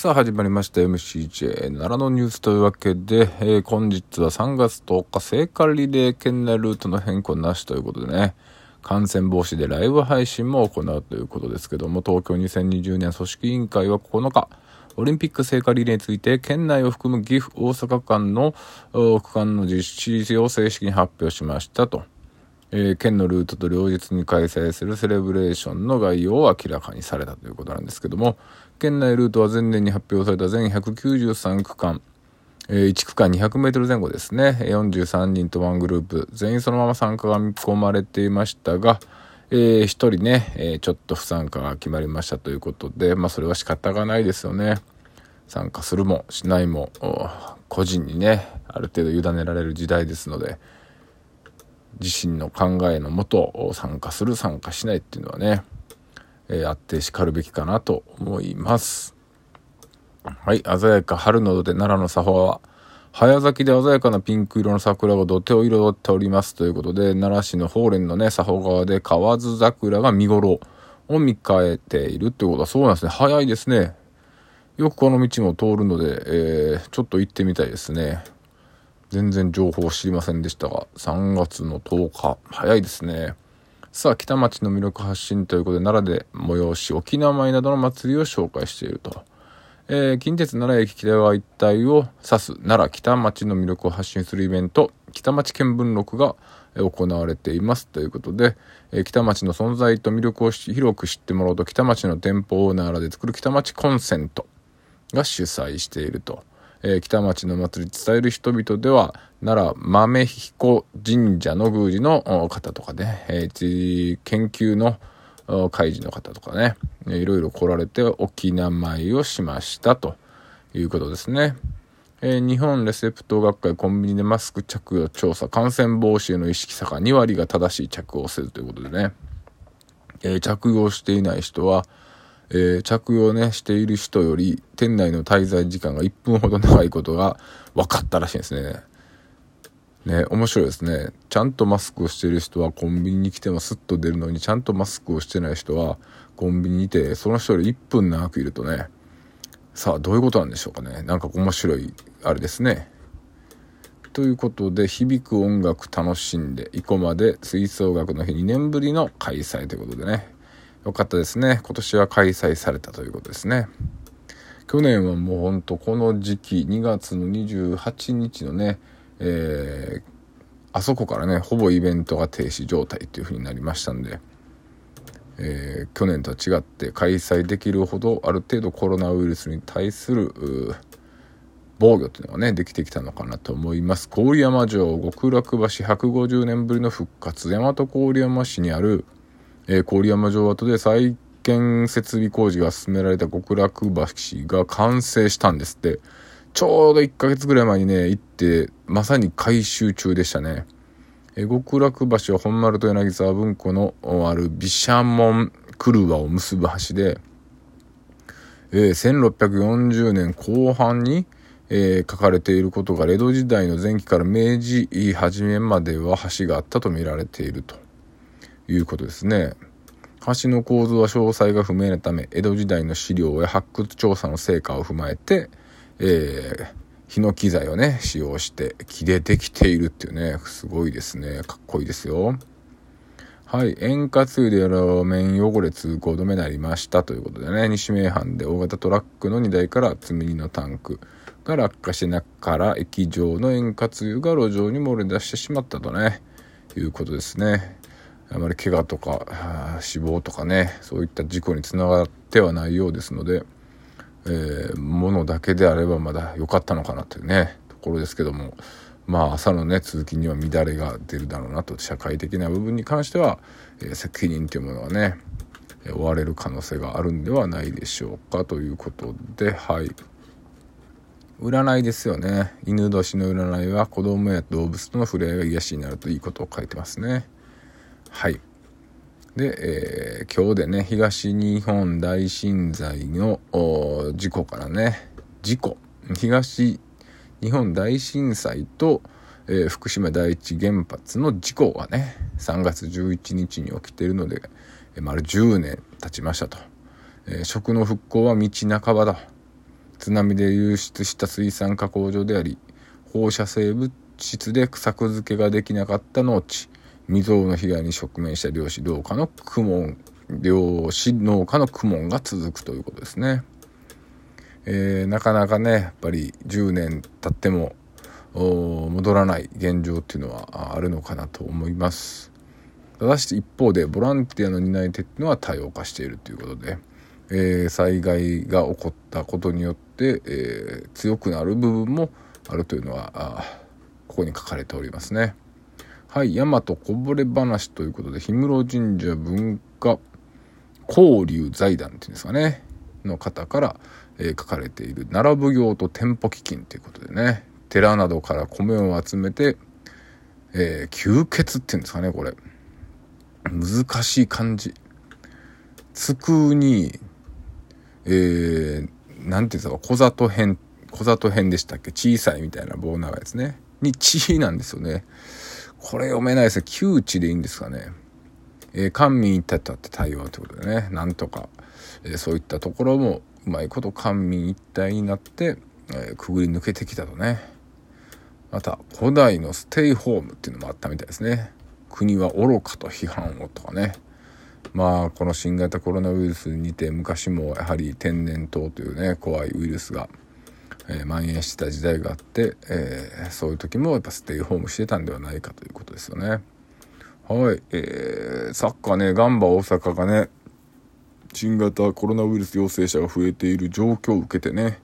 さあ始まりました。MCJ 奈良のニュースというわけで、えー、本日は3月10日聖火リレー県内ルートの変更なしということでね、感染防止でライブ配信も行うということですけども、東京2020年組織委員会は9日、オリンピック聖火リレーについて、県内を含む岐阜、大阪間の区間の実施を正式に発表しましたと。えー、県のルートと両日に開催するセレブレーションの概要を明らかにされたということなんですけども、県内ルートは前年に発表された全193区間、えー、1区間200メートル前後ですね、43人とワングループ、全員そのまま参加が見込まれていましたが、えー、1人ね、えー、ちょっと不参加が決まりましたということで、まあそれは仕方がないですよね。参加するもしないも、個人にね、ある程度委ねられる時代ですので、自身の考えのもと参加する参加しないっていうのはね、えー、あってしかるべきかなと思います。はい、鮮やか春の土手奈良の作法は、早咲きで鮮やかなピンク色の桜が土手を彩っておりますということで、奈良市の法蓮のね、作法川で河津桜が見頃を見えているってことはそうなんですね。早いですね。よくこの道も通るので、えー、ちょっと行ってみたいですね。全然情報知りませんでしたが、3月の10日、早いですね。さあ、北町の魅力発信ということで、奈良で催し、沖縄舞などの祭りを紹介していると。えー、近鉄奈良駅北側一帯を指す奈良北町の魅力を発信するイベント、北町見聞録が行われていますということで、えー、北町の存在と魅力を広く知ってもらおうと、北町の店舗を奈良で作る北町コンセントが主催していると。えー、北町の祭り伝える人々では、奈良豆彦神社の宮司の方とかね、えー、研究の会事の方とかね、いろいろ来られて沖縄舞をしましたということですね。えー、日本レセプト学会コンビニでマスク着用調査、感染防止への意識差が2割が正しい着用せずということでね、えー、着用していない人は、えー、着用ね、している人より、店内の滞在時間が1分ほど長いことが分かったらしいんですね。ね、面白いですね。ちゃんとマスクをしてる人はコンビニに来てもスッと出るのに、ちゃんとマスクをしてない人はコンビニにいて、その人より1分長くいるとね、さあ、どういうことなんでしょうかね。なんか面白い、あれですね。ということで、響く音楽楽しんで、生駒で吹奏楽の日2年ぶりの開催ということでね。よかったですね。今年は開催されたということですね。去年はもうほんとこの時期、2月の28日のね、えー、あそこからね、ほぼイベントが停止状態という風になりましたんで、えー、去年とは違って開催できるほどある程度コロナウイルスに対する防御というのがねできてきたのかなと思います郡山城極楽橋150年ぶりの復活大和郡山市にあるえー、郡山城跡で再建設備工事が進められた極楽橋が完成したんですって。ちょうど1ヶ月ぐらい前にね、行って、まさに改修中でしたね。えー、極楽橋は本丸と柳沢文庫のある毘沙門車を結ぶ橋で、えー、1640年後半に、えー、書かれていることが、江戸時代の前期から明治初めまでは橋があったと見られていると。いうことですね。橋の構造は詳細が不明なため、江戸時代の資料や発掘調査の成果を踏まえて、えー、ヒノキ材をね、使用して木でできているっていうね、すごいですね。かっこいいですよ。はい。塩化通で路面汚れ通行止めになりましたということでね、西名阪で大型トラックの荷台から積み荷のタンクが落下して中から液状の塩化通が路上に漏れ出してしまったとね、いうことですね。あまり怪我とか死亡とかねそういった事故につながってはないようですので、えー、物だけであればまだ良かったのかなというねところですけどもまあ朝のね通勤には乱れが出るだろうなと社会的な部分に関しては、えー、責任というものはね追われる可能性があるんではないでしょうかということではい。占いですよね。犬年の占いは子供や動物との触れ合いが癒しになるといいことを書いてますね。はい。で、えー、今日でね、東日本大震災の事故からね、事故、東日本大震災と、えー、福島第一原発の事故がね、3月11日に起きているので、えー、丸10年経ちましたと。えー、食の復興は道半ばだ。津波で流出した水産加工場であり放射性物質で作付けができなかった農地未曾有の被害に直面した漁師農家の苦悶漁師農家の苦悶が続くということですね。えー、なかなかねやっぱり10年経っても戻らない現状っていうのはあるのかなと思います。ただし一方でボランティアの担い手っていうのは多様化しているということで、えー、災害が起こったことによって、えー、強くなる部分もあるというのはここに書かれておりますね。はい、大和こぼれ話ということで、氷室神社文化交流財団っていうんですかね、の方から、えー、書かれている奈良奉行と店舗基金ということでね、寺などから米を集めて、えー、吸血っていうんですかね、これ。難しい漢字。つくに、えー、なんていうんですか、小里編、小里編でしたっけ？小さいみたいな棒長いですね。に、地なんですよね。これ読めないですね。窮地でいいんですかね。えー、官民一体とって対応ということでね、なんとか、えー、そういったところもうまいこと官民一体になって、えー、くぐり抜けてきたとね。また、古代のステイホームっていうのもあったみたいですね。国は愚かと批判をとかね。まあ、この新型コロナウイルスにて昔もやはり天然痘というね、怖いウイルスがえー、蔓延してた時代があって、えー、そういう時もやっぱステイホームしてたんではないかということですよね。はい、えー、サッカーね、ガンバ大阪がね、新型コロナウイルス陽性者が増えている状況を受けてね、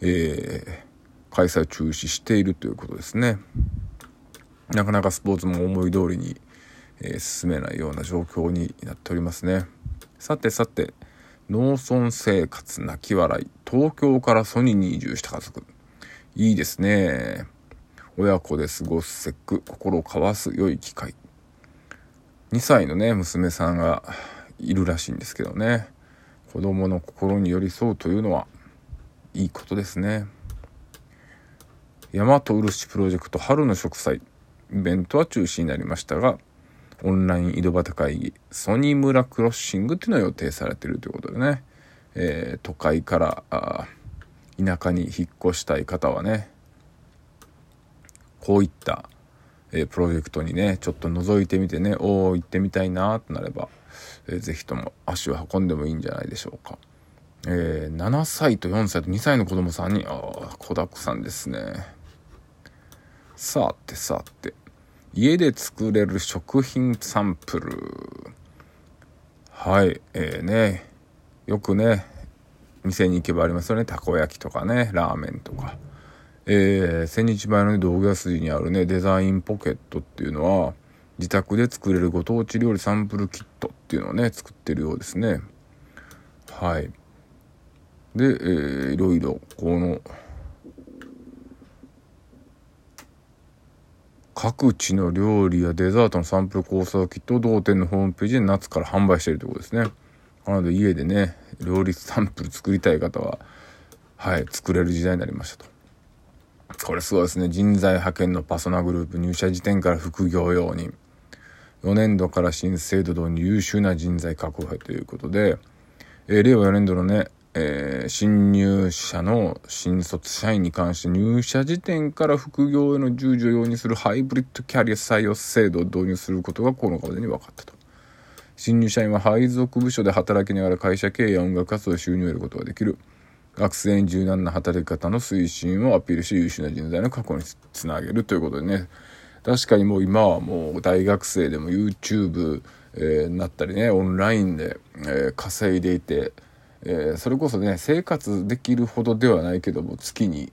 えー、開催中止しているということですね。なかなかスポーツも思い通りに、えー、進めないような状況になっておりますね。さてさて、農村生活泣き笑い。東京からソニーに移住した家族。いいですね。親子で過ごす節句、心を交わす良い機会。2歳のね、娘さんがいるらしいんですけどね。子供の心に寄り添うというのは、いいことですね。大和漆プロジェクト春の植栽。イベントは中止になりましたが、オンライン井戸端会議、ソニー村クロッシングっていうのが予定されてるということでね、えー、都会からあ田舎に引っ越したい方はね、こういった、えー、プロジェクトにね、ちょっと覗いてみてね、おお、行ってみたいなとなれば、えー、ぜひとも足を運んでもいいんじゃないでしょうか。えー、7歳と4歳と2歳の子供さんに、ああ、子だくさんですね。さあってさって。家で作れる食品サンプル。はい。えーね。よくね店に行けばありますよね。たこ焼きとかね。ラーメンとか。えー、千日前の、ね、道具屋筋にあるねデザインポケットっていうのは自宅で作れるご当地料理サンプルキットっていうのをね作ってるようですね。はい。で、えー、いろいろこの各地の料理やデザートのサンプル構想キット同店のホームページで夏から販売しているということですね。なので家でね、料理サンプル作りたい方は、はい、作れる時代になりましたと。これすごいですね。人材派遣のパソナグループ入社時点から副業用に、4年度から新制度導入優秀な人材確保へということで、えー、令和4年度のね、えー、新入社の新卒社員に関して入社時点から副業への従事を容認するハイブリッドキャリア採用制度を導入することがこの風に分かったと。新入社員は配属部署で働きながら会社経営や音楽活動で収入を得ることができる。学生に柔軟な働き方の推進をアピールし優秀な人材の確保につなげるということでね。確かにもう今はもう大学生でも YouTube、えー、なったりね、オンラインで、えー、稼いでいて、えー、それこそね生活できるほどではないけども月に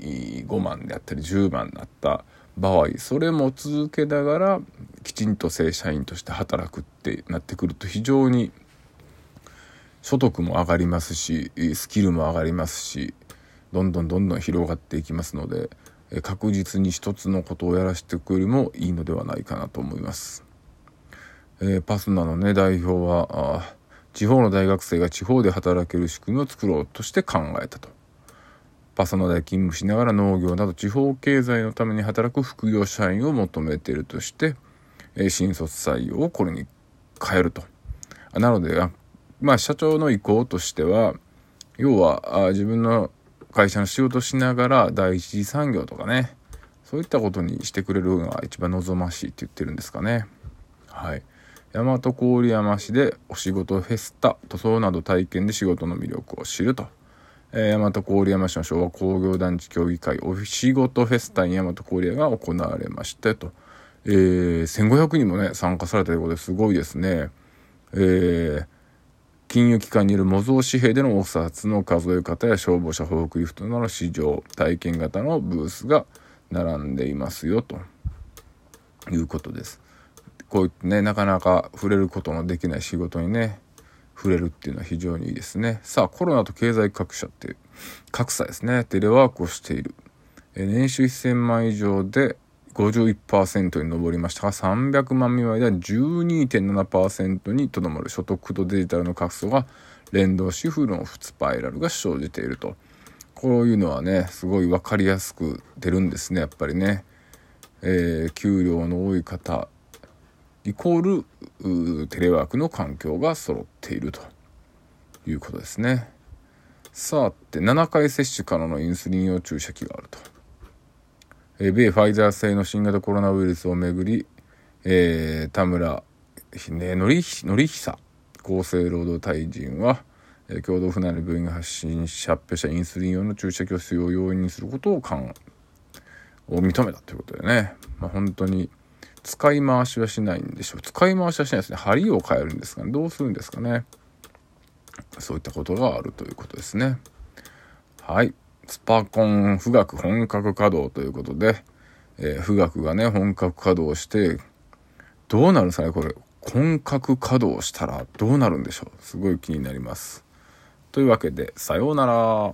5万であったり10万だった場合それも続けながらきちんと正社員として働くってなってくると非常に所得も上がりますしスキルも上がりますしどんどんどんどん広がっていきますので確実に一つのことをやらせていくよりもいいのではないかなと思います。えー、パスナのね代表は地方の大学生が地方で働ける仕組みを作ろうとして考えたと。パソナで勤務しながら農業など地方経済のために働く副業社員を求めているとして、え新卒採用をこれに変えると。なので、まあ社長の意向としては、要はあ自分の会社の仕事しながら第一次産業とかね、そういったことにしてくれるのが一番望ましいって言ってるんですかね。はい。大和郡山市でお仕事フェスタ、塗装など体験で仕事の魅力を知ると。えー、大和郡山市の昭和工業団地協議会お仕事フェスタに大和郡山が行われましたと。えー、1500人もね、参加されたということですごいですね。えー、金融機関による模造紙幣でのお札の数え方や消防車フォークリフトなどの市場、体験型のブースが並んでいますよ、ということです。こういってね、なかなか触れることのできない仕事にね、触れるっていうのは非常にいいですね。さあ、コロナと経済格差っていう、格差ですね。テレワークをしている。え年収1000万以上で51%に上りましたが、300万未満では12.7%にとどまる所得とデジタルの格差が連動し、負のスパイラルが生じていると。こういうのはね、すごい分かりやすく出るんですね、やっぱりね。えー、給料の多い方、イコールテレワークの環境が揃っているということですね。さあて、7回接種からのインスリン用注射器があると。え、米ファイザー製の新型コロナウイルスをめぐり、えー、田村、ね、のり、のりひさ厚生労働大臣は、え、共同府内の病院が発信し、発表したインスリン用の注射器を使用容易にすることを、を認めたということでね、まあ、本当に使い回しはしないんでしょう。使い回しはしないですね。針を変えるんですかね。どうするんですかね。そういったことがあるということですね。はい。スパコン富岳本格稼働ということで、えー、富岳がね、本格稼働して、どうなるんですかね、これ。本格稼働したらどうなるんでしょう。すごい気になります。というわけで、さようなら。